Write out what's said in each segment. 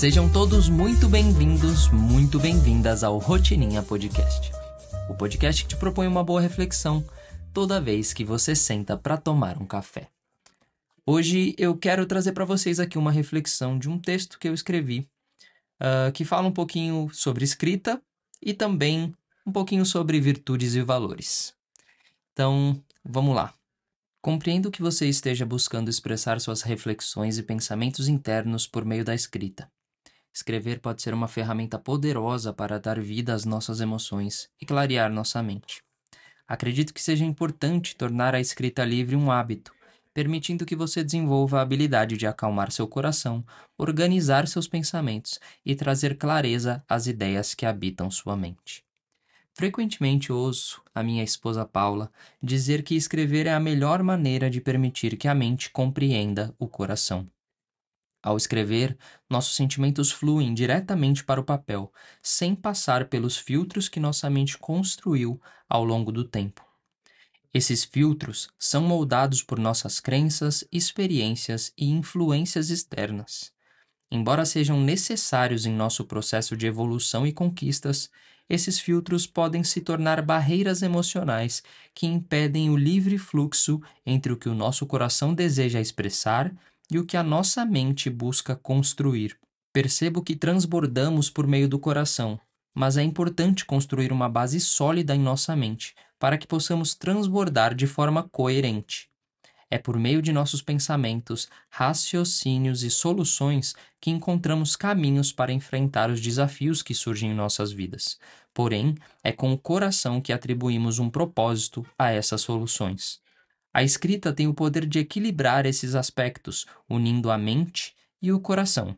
Sejam todos muito bem-vindos, muito bem-vindas ao Rotininha Podcast. O podcast que te propõe uma boa reflexão toda vez que você senta para tomar um café. Hoje eu quero trazer para vocês aqui uma reflexão de um texto que eu escrevi uh, que fala um pouquinho sobre escrita e também um pouquinho sobre virtudes e valores. Então, vamos lá. Compreendo que você esteja buscando expressar suas reflexões e pensamentos internos por meio da escrita. Escrever pode ser uma ferramenta poderosa para dar vida às nossas emoções e clarear nossa mente. Acredito que seja importante tornar a escrita livre um hábito, permitindo que você desenvolva a habilidade de acalmar seu coração, organizar seus pensamentos e trazer clareza às ideias que habitam sua mente. Frequentemente ouço a minha esposa Paula dizer que escrever é a melhor maneira de permitir que a mente compreenda o coração. Ao escrever, nossos sentimentos fluem diretamente para o papel, sem passar pelos filtros que nossa mente construiu ao longo do tempo. Esses filtros são moldados por nossas crenças, experiências e influências externas. Embora sejam necessários em nosso processo de evolução e conquistas, esses filtros podem se tornar barreiras emocionais que impedem o livre fluxo entre o que o nosso coração deseja expressar e o que a nossa mente busca construir. Percebo que transbordamos por meio do coração, mas é importante construir uma base sólida em nossa mente para que possamos transbordar de forma coerente. É por meio de nossos pensamentos, raciocínios e soluções que encontramos caminhos para enfrentar os desafios que surgem em nossas vidas. Porém, é com o coração que atribuímos um propósito a essas soluções. A escrita tem o poder de equilibrar esses aspectos, unindo a mente e o coração.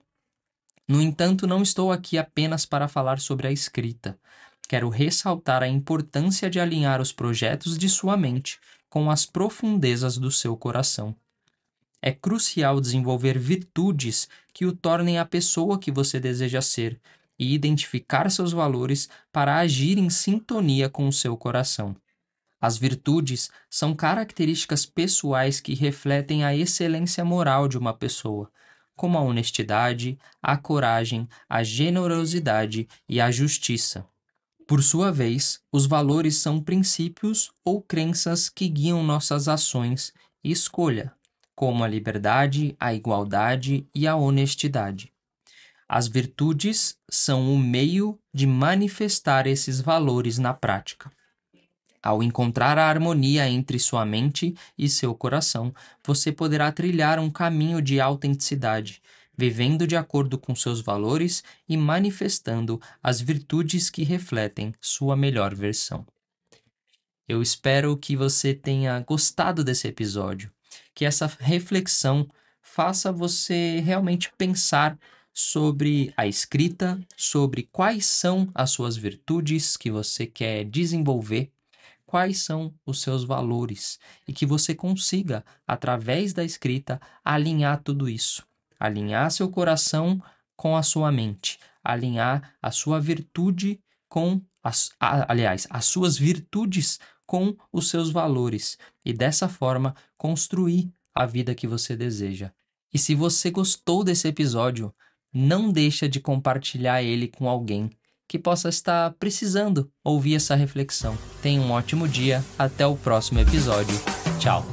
No entanto, não estou aqui apenas para falar sobre a escrita. Quero ressaltar a importância de alinhar os projetos de sua mente com as profundezas do seu coração. É crucial desenvolver virtudes que o tornem a pessoa que você deseja ser e identificar seus valores para agir em sintonia com o seu coração. As virtudes são características pessoais que refletem a excelência moral de uma pessoa, como a honestidade, a coragem, a generosidade e a justiça. Por sua vez, os valores são princípios ou crenças que guiam nossas ações e escolha, como a liberdade, a igualdade e a honestidade. As virtudes são o meio de manifestar esses valores na prática. Ao encontrar a harmonia entre sua mente e seu coração, você poderá trilhar um caminho de autenticidade, vivendo de acordo com seus valores e manifestando as virtudes que refletem sua melhor versão. Eu espero que você tenha gostado desse episódio, que essa reflexão faça você realmente pensar sobre a escrita, sobre quais são as suas virtudes que você quer desenvolver quais são os seus valores e que você consiga, através da escrita, alinhar tudo isso. Alinhar seu coração com a sua mente, alinhar a sua virtude com as, aliás, as suas virtudes com os seus valores e dessa forma construir a vida que você deseja. E se você gostou desse episódio, não deixa de compartilhar ele com alguém que possa estar precisando ouvir essa reflexão. Tenha um ótimo dia, até o próximo episódio. Tchau.